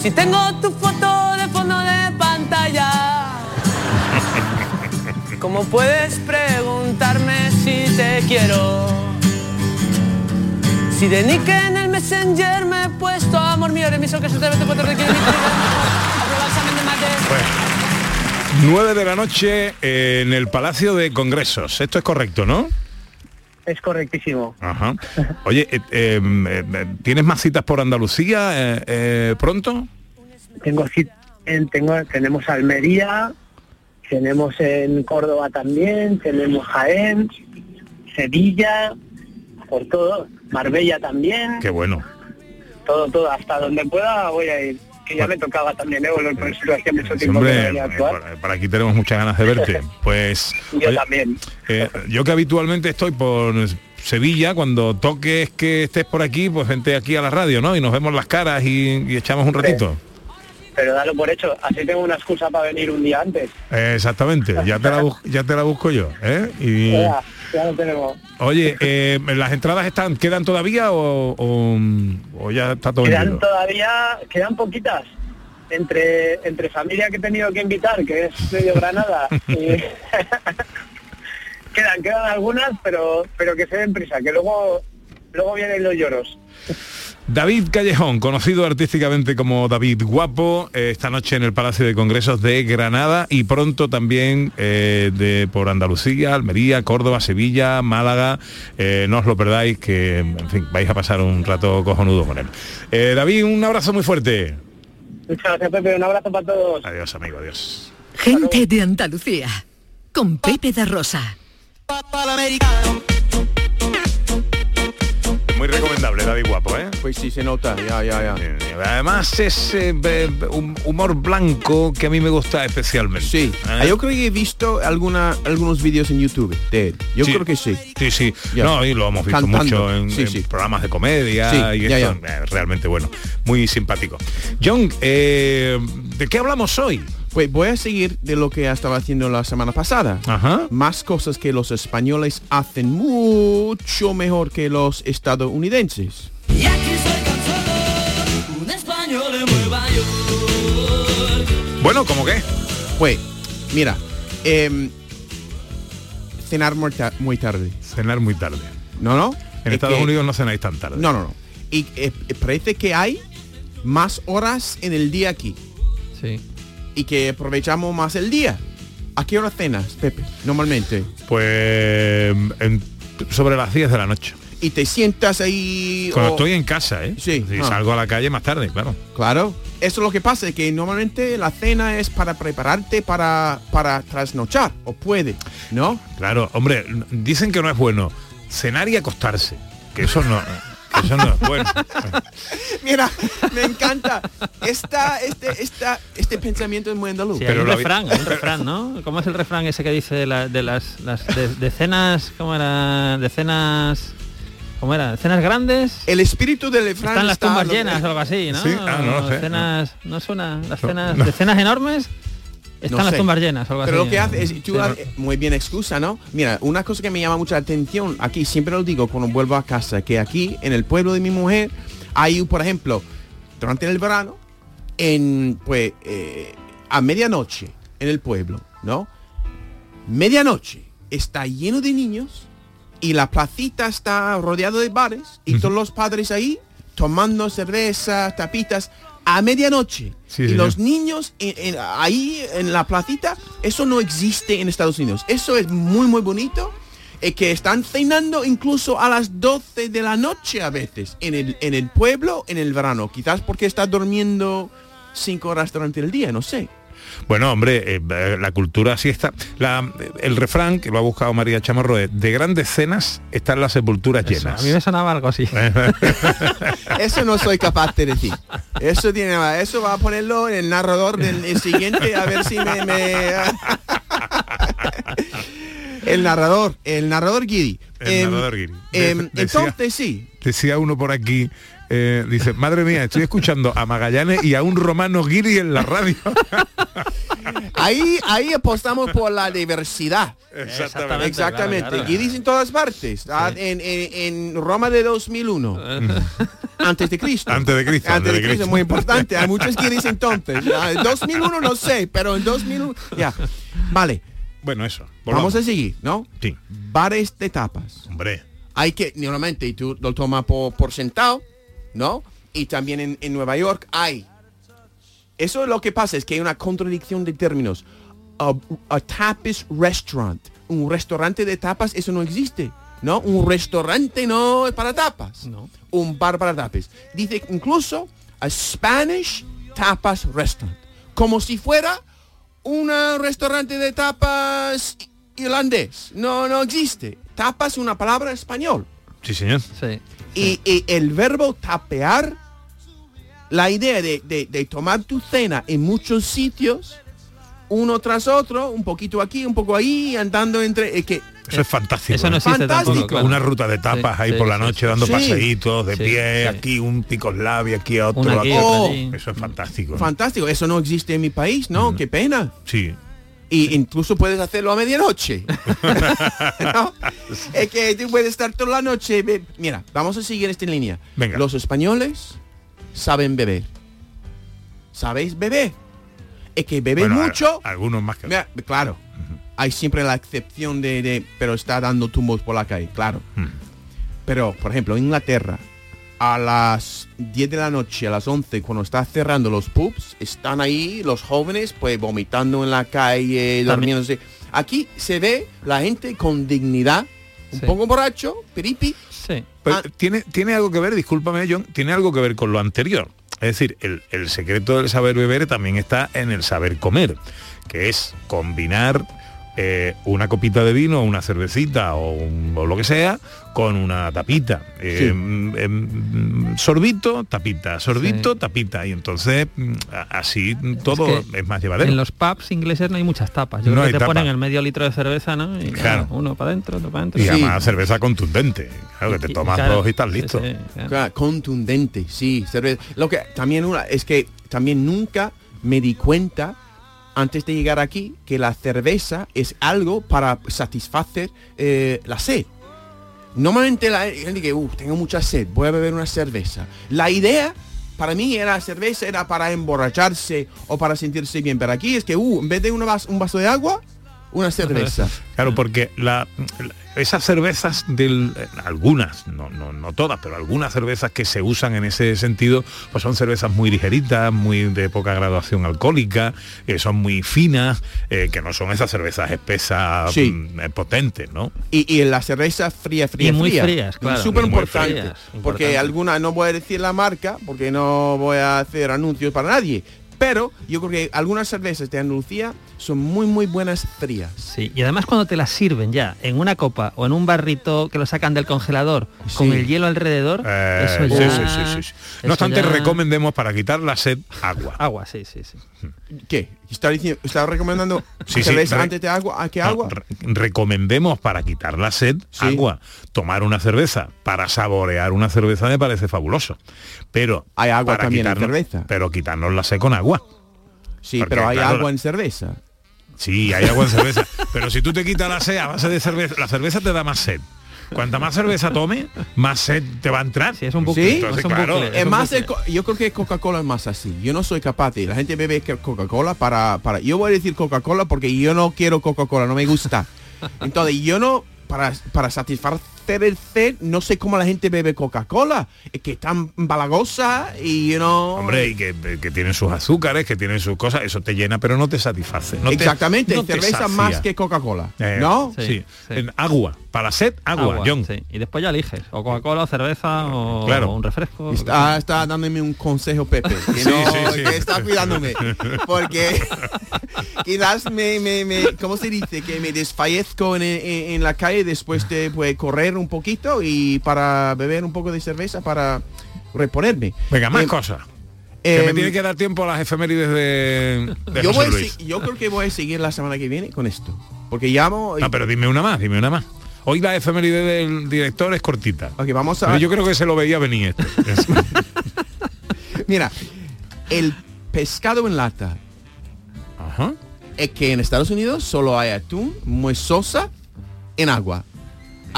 Si tengo tu foto de fondo de pantalla. ¿Cómo puedes preguntarme si te quiero? Si de nick en el messenger me he puesto amor mío, eres mi sol que se te vete Aprueba examen de mate. 9 de la noche en el Palacio de Congresos. Esto es correcto, ¿no? Es correctísimo. Ajá. Oye, eh, eh, eh, ¿tienes más citas por Andalucía eh, eh, pronto? Tengo, tengo tenemos Almería, tenemos en Córdoba también, tenemos Jaén, Sevilla, por todo, Marbella también, Qué bueno. todo, todo, hasta donde pueda voy a ir. Que ya me tocaba también, ¿eh? Volver por hacía mucho tiempo que hombre, a eh, por, por aquí tenemos muchas ganas de verte. Pues Yo también. eh, yo que habitualmente estoy por Sevilla, cuando toques que estés por aquí, pues vente aquí a la radio, ¿no? Y nos vemos las caras y, y echamos un ratito. Pero dalo por hecho, así tengo una excusa para venir un día antes. Eh, exactamente, ya te la, ya te la busco yo. ¿eh? Y, Ya, ya lo tenemos. oye, eh, ¿las entradas están quedan todavía o, o- o ya está todo Quedan vendido? todavía, quedan poquitas. Entre, entre familia que he tenido que invitar, que es medio Granada, y quedan, quedan algunas, pero, pero que se den prisa, que luego, luego vienen los lloros. David Callejón, conocido artísticamente como David Guapo, eh, esta noche en el Palacio de Congresos de Granada y pronto también eh, de por Andalucía, Almería, Córdoba, Sevilla, Málaga. Eh, no os lo perdáis, que en fin, vais a pasar un rato cojonudo con él. Eh, David, un abrazo muy fuerte. Muchas gracias, Pepe. Un abrazo para todos. Adiós, amigo, adiós. Gente de Andalucía. Con Pepe da Rosa. Muy recomendable, David Guapo, ¿eh? Pues sí, se nota, ya, ya, ya. Además es eh, un humor blanco que a mí me gusta especialmente. Sí, ¿Eh? yo creo que he visto alguna, algunos vídeos en YouTube de él. Yo Sí. creo que sí. Sí, sí. No, y lo hemos visto Cantando. mucho en, Sí, en sí. programas de comedia Sí, y esto eh, realmente bueno. Muy simpático. John, eh, ¿de qué hablamos hoy? Pues voy a seguir de lo que estaba haciendo la semana pasada. Ajá. Más cosas que los españoles hacen mucho mejor que los estadounidenses. Un español en Nueva York. Bueno, ¿cómo qué? Pues, mira, em, cenar muy, ta- muy tarde. Cenar muy tarde. No, no. En Es Estados que- Unidos no cenáis tan tarde. No, no, no. Y eh, parece que hay más horas en el día aquí. Sí. Y que aprovechamos más el día. ¿A qué hora cenas, Pepe? Normalmente. Pues en- sobre las 10 de la noche. Y te sientas ahí... Cuando o- estoy en casa, ¿eh? Sí. Si ah. salgo a la calle más tarde, claro. Claro. Eso es lo que pasa, que normalmente la cena es para prepararte para, para trasnochar. O puede, ¿no? Claro, hombre, dicen que no es bueno cenar y acostarse. Que eso no. Eso no es bueno. Mira, me encanta. Esta, este, esta, este pensamiento es muy andaluz. Sí, hay un refrán, hay un refrán, ¿no? ¿Cómo es el refrán ese que dice de, la- de las, las de- decenas, ¿cómo era? Decenas, ¿cómo era? Decenas grandes. El espíritu del refrán Están las tumbas llenas o algo así, ¿no? Sí, ah, no sé, Decenas, no suena, las No, cenas, no. decenas enormes. Están No las sé. tumbas llenas o algo Pero así. lo que hace es, tú Sí, has- muy bien excusa, ¿no? Mira, una cosa que me llama mucha atención, aquí siempre lo digo cuando vuelvo a casa, que aquí en el pueblo de mi mujer hay, por ejemplo, durante el verano, en, pues, eh, a medianoche en el pueblo, ¿no? Medianoche está lleno de niños y la placita está rodeado de bares y todos los padres ahí tomando cerveza, tapitas a medianoche. Sí, y señor. los niños en- en- ahí en la placita, eso no existe en Estados Unidos. Eso es muy, muy bonito. eh, que están cenando incluso a las 12 de la noche a veces en el, en el pueblo en el verano. Quizás porque está durmiendo cinco horas durante el día, no sé. Bueno, hombre, eh, la cultura así está. La- el refrán que lo ha buscado María Chamarro es de grandes cenas están las sepulturas Eso, llenas. a mí me sonaba algo así. Eso no soy capaz de decir. Eso tiene eso va a ponerlo en el narrador del el siguiente a ver si me, me- el narrador, el narrador Guiri. El Em, narrador Guiri. em, entonces sí. Decía uno por aquí, eh, dice, madre mía, estoy escuchando a Magallanes y a un romano guiri en la radio. Ahí, ahí apostamos por la diversidad. Exactamente. Exactamente. claro, claro. Guiris en todas partes. Ah, En, en- en Roma de 2001. Antes de Cristo. Antes de Cristo, Antes de Cristo, muy importante. Hay muchos guiris entonces. Ah, En 2001 no sé, pero en 2001... Ya. Vale. Bueno, eso. Vamos a seguir, ¿no? Sí. Bares de tapas. Hombre. Hay que, normalmente tú lo tomas por, por sentado, ¿no? Y también en, en Nueva York hay. Eso es lo que pasa, es que hay una contradicción de términos. A, a tapas restaurant. Un restaurante de tapas, eso no existe. ¿No? Un restaurante no es para tapas. No. Un bar para tapas. Dice incluso a Spanish tapas restaurant. Como si fuera un restaurante de tapas irlandés. No, no existe. Tapas es una palabra español. Sí, señor. Sí. Y, y el verbo tapear, la idea de, de- de tomar tu cena en muchos sitios, uno tras otro, un poquito aquí, un poco ahí, andando entre... eh, que, Eso es fantástico. Eso no ¿eh? existe Fantástico. tampoco. claro. Una ruta de tapas Sí, ahí sí, por la noche sí. dando Sí. paseitos de Sí, pie, sí. aquí un aquí otro, Una aquí, aquí. otra Oh. allí. Eso es fantástico. fantástico, eso no existe en mi país, ¿no? Mm. Qué pena. Sí. Y incluso puedes hacerlo a medianoche. ¿No? Es que tú puedes estar toda la noche. Mira, vamos a seguir esta línea. Venga. Los españoles saben beber. ¿Sabéis beber? Es que beben Bueno, a- mucho. algunos más que Mira, claro. Hay siempre la excepción de, de- pero está dando tumbos por la calle, claro. Pero, por ejemplo, Inglaterra, a las 10 de la noche, a las 11, cuando está cerrando los pubs, están ahí los jóvenes, pues vomitando en la calle, También- durmiéndose. Aquí se ve la gente con dignidad, un Sí. poco borracho, piripi. Sí. Pero Ah. tiene, tiene algo que ver, discúlpame John, tiene algo que ver con lo anterior. Es decir, el, el secreto del saber beber también está en el saber comer, que es combinar eh, una copita de vino, una cervecita o, un- o lo que sea con una tapita. Eh, mm, em, sorbito, tapita, sorbito, Sí. tapita. Y entonces mm, así todo es, que más llevadero. En los pubs ingleses no hay muchas tapas. Yo No creo que te tapa. ponen el medio litro de cerveza, ¿no? Y Claro. nada, uno para adentro, otro para adentro. Y Sí. además cerveza contundente. Claro, que te tomas claro, dos y estás sí, listo. sí, claro. Claro, contundente, sí. cerveza. Lo que también una, es que también nunca me di cuenta antes de llegar aquí que la cerveza es algo para satisfacer eh, la sed. Normalmente la gente que, "Uh, tengo mucha sed, voy a beber una cerveza. La idea para mí era la cerveza era para emborracharse o para sentirse bien, pero aquí es que, uh, en vez de un vaso de agua, una cerveza. Claro, porque la, esas cervezas del eh, algunas, no, no, no todas, pero algunas cervezas que se usan en ese sentido, pues son cervezas muy ligeritas, muy de poca graduación alcohólica, que son muy finas, eh, que no son esas cervezas espesas Sí. mm, eh, potentes, ¿no? Y, y la cerveza fría, fría, Y muy fría. frías, claro. Súper importante. frías, Porque importante. alguna, no voy a decir la marca, porque no voy a hacer anuncios para nadie. Pero yo creo que algunas cervezas de Andalucía son muy muy buenas frías. Sí, y además cuando te las sirven ya en una copa o en un barrito que lo sacan del congelador con el hielo alrededor, Eh, eso ya... sí, sí, sí, sí. eso No obstante, ya- recomendemos para quitar la sed agua. Agua, sí, sí, sí. ¿Qué? ¿Está, diciendo, está recomendando Sí, sí, re- antes de agua? ¿A qué No, agua? re- recomendemos para quitar la sed agua. Tomar una cerveza para saborear una cerveza me parece fabuloso. Pero Hay agua para también en quitarnos- cerveza. Pero quitarnos la sed con agua. Sí, Porque, pero hay claro, agua en cerveza. Sí, hay agua en cerveza. pero si tú te quitas la sed a base de cerveza, la cerveza te da más sed. Cuanta más cerveza tome, más sed te va a entrar. Sí, es un ¿Sí? Entonces, claro, es más yo creo que Coca-Cola es más así. Yo no soy capaz de. La gente bebe Coca-Cola para, para. Yo voy a decir Coca-Cola porque yo no quiero Coca-Cola, no me gusta. Entonces yo no para para satisfacer sed, no sé cómo la gente bebe Coca-Cola. Es que es tan balagosa y you know. Hombre, y que, que tienen sus azúcares, que tienen sus cosas, eso te llena, pero no te satisface. no te- Exactamente, no te cerveza sacia. más que Coca-Cola. Eh, ¿No? Sí. En agua. Para sed, agua, John. sí. Y después ya eliges, o Coca-Cola, cerveza, o Claro. un refresco. Está, está dándome un consejo Pepe. Que, Sí, no- sí, sí. que está cuidándome. Porque quizás me, me, me- ¿cómo se dice? Que me desfallezco en, en- en la calle después de pues, correr un poquito y para beber un poco de cerveza para reponerme. Venga, más Em, cosas. Que me em, tiene que dar tiempo a las efemérides de, de yo, José voy Luis. yo creo que voy a seguir la semana que viene con esto. Porque llamo... y- Ah, pero dime una más, dime una más. Hoy la efeméride del director es cortita. Ok, vamos a... Pero yo creo que se lo veía venir esto. Mira, el pescado en lata. Ajá. Es que en Estados Unidos solo hay atún, muesosa, en agua.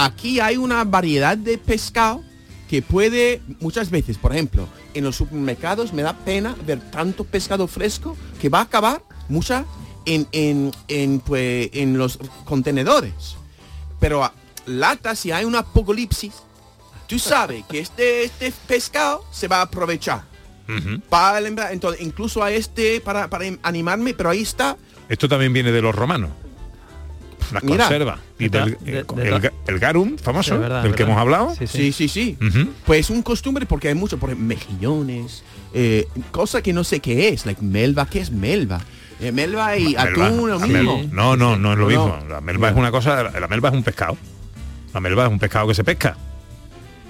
Aquí hay una variedad de pescado que puede muchas veces, por ejemplo, en los supermercados me da pena ver tanto pescado fresco que va a acabar mucha en, en, en, pues, en los contenedores. Pero a- lata, si hay un apocalipsis, tú sabes que este, este pescado se va a aprovechar. Para entonces, incluso a este para, para animarme, pero ahí está. Esto también viene de los romanos. Las Mira. conservas. Y De- del, de- el, de- el ga- el garum, famoso, Sí, verdad, del que verdad. hemos hablado. Sí, sí, sí. Ujú. Pues es un costumbre porque hay mucho, por ejemplo, mejillones, eh, cosa que no sé qué es, like melva, ¿qué es melva? Eh, melva y Melva, atún, lo mismo. No, no, no es lo No, mismo. La melva es una cosa, la melva es un pescado. La melva es un pescado que se pesca.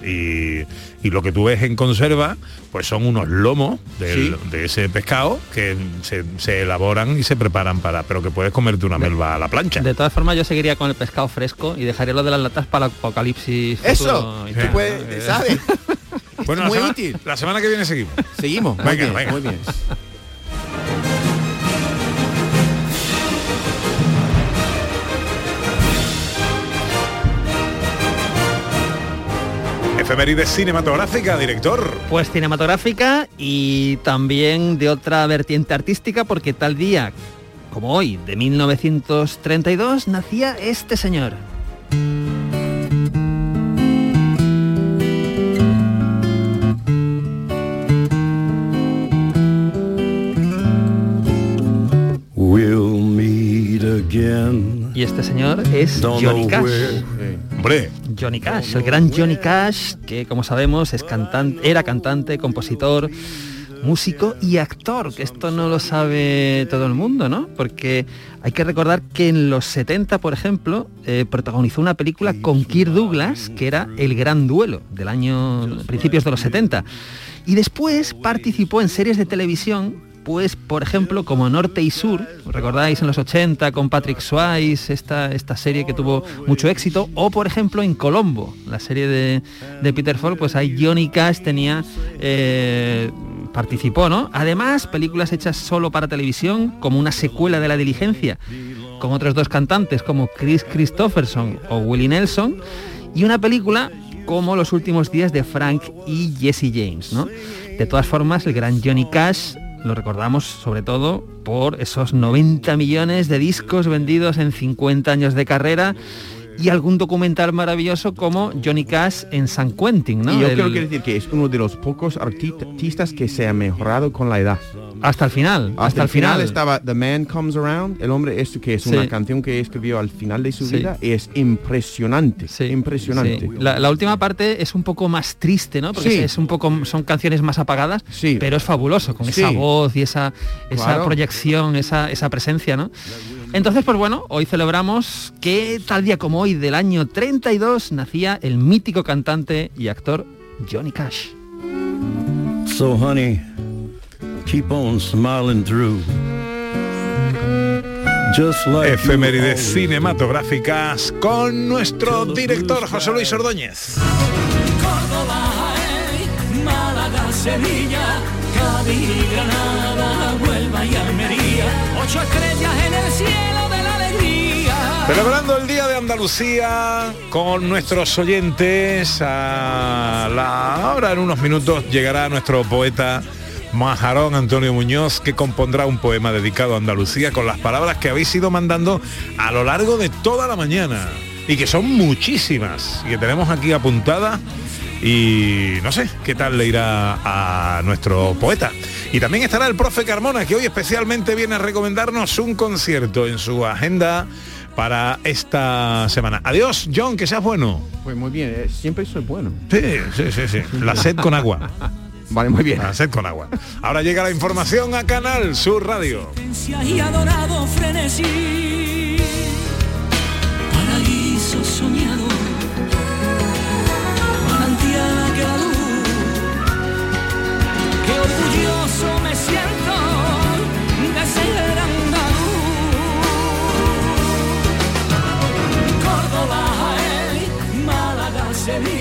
Y, y lo que tú ves en conserva, pues son unos lomos del- de ese pescado que se, se elaboran y se preparan para, pero que puedes comerte una melva a la plancha. De todas formas, yo seguiría con el pescado fresco y dejaría lo de las latas para el apocalipsis. Eso. ¿sabes? Bueno, muy la, semana, útil. la semana que viene seguimos. Seguimos. Muy Venga, bien, venga. muy bien. Efeméride cinematográfica, director. Pues cinematográfica y también de otra vertiente artística, porque tal día como hoy, de 1932, nacía este señor. We'll meet again. Y este señor es Johnny Cash. Hombre. Johnny Cash, el gran Johnny Cash, que como sabemos es cantante, era cantante, compositor, músico y actor, que esto no lo sabe todo el mundo, ¿no? Porque hay que recordar que en los 70, por ejemplo, eh, protagonizó una película con Kirk Douglas, que era El Gran Duelo, del año principios de los 70. Y después participó en series de televisión pues por ejemplo como Norte y Sur, ¿os recordáis en los 80 con Patrick Swayze, esta, esta serie que tuvo mucho éxito, o por ejemplo en Colombo, la serie de, de Peter Falk, pues ahí Johnny Cash tenía, eh, participó, ¿no? Además, películas hechas solo para televisión, como una secuela de La Diligencia, con otros dos cantantes como Chris Christopherson o Willie Nelson, y una película como Los últimos días de Frank y Jesse James, ¿no? De todas formas, el gran Johnny Cash lo recordamos sobre todo por esos 90 millones de discos vendidos en 50 años de carrera y algún documental maravilloso como Johnny Cash en San Quentin, ¿no? Y yo El- creo que decir que es uno de los pocos arti- artistas que se ha mejorado con la edad. Hasta el final, Hasta, el final, estaba The Man Comes Around, el hombre esto que es Sí. una canción que escribió al final de su Sí. vida y es impresionante, impresionante. Sí. La, la última parte es un poco más triste, ¿no? Porque Sí. es, es un poco son canciones más apagadas, pero es fabuloso con esa Sí. voz y esa esa Claro. proyección, esa esa presencia, ¿no? Entonces, pues bueno, hoy celebramos que tal día como hoy del año 32 nacía el mítico cantante y actor Johnny Cash. So honey, keep on smiling through. Just like you Efemérides cinematográficas con nuestro director José Luis Ordóñez. Córdoba, Jaén, Málaga, Sevilla, Cádiz Granada, Huelva y Almería. Ocho estrellas en el Celebrando el Día de Andalucía con nuestros oyentes, a la hora en unos minutos llegará nuestro poeta Majarón Antonio Muñoz que compondrá un poema dedicado a Andalucía con las palabras que habéis ido mandando a lo largo de toda la mañana y que son muchísimas y que tenemos aquí apuntadas y no sé qué tal le irá a nuestro poeta. Y también estará el profe Carmona, que hoy especialmente viene a recomendarnos un concierto en su agenda para esta semana. Adiós, John, que seas bueno. Pues muy bien, eh, siempre soy bueno. Sí, sí, sí, sí. La sed con agua. Vale, muy bien. La sed con agua. Ahora llega la información a Canal Sur Radio. y adorado frenesí. Paraíso soñado orgulloso me siento de ser andaluz. Córdoba, Jaén, Málaga, Sevilla.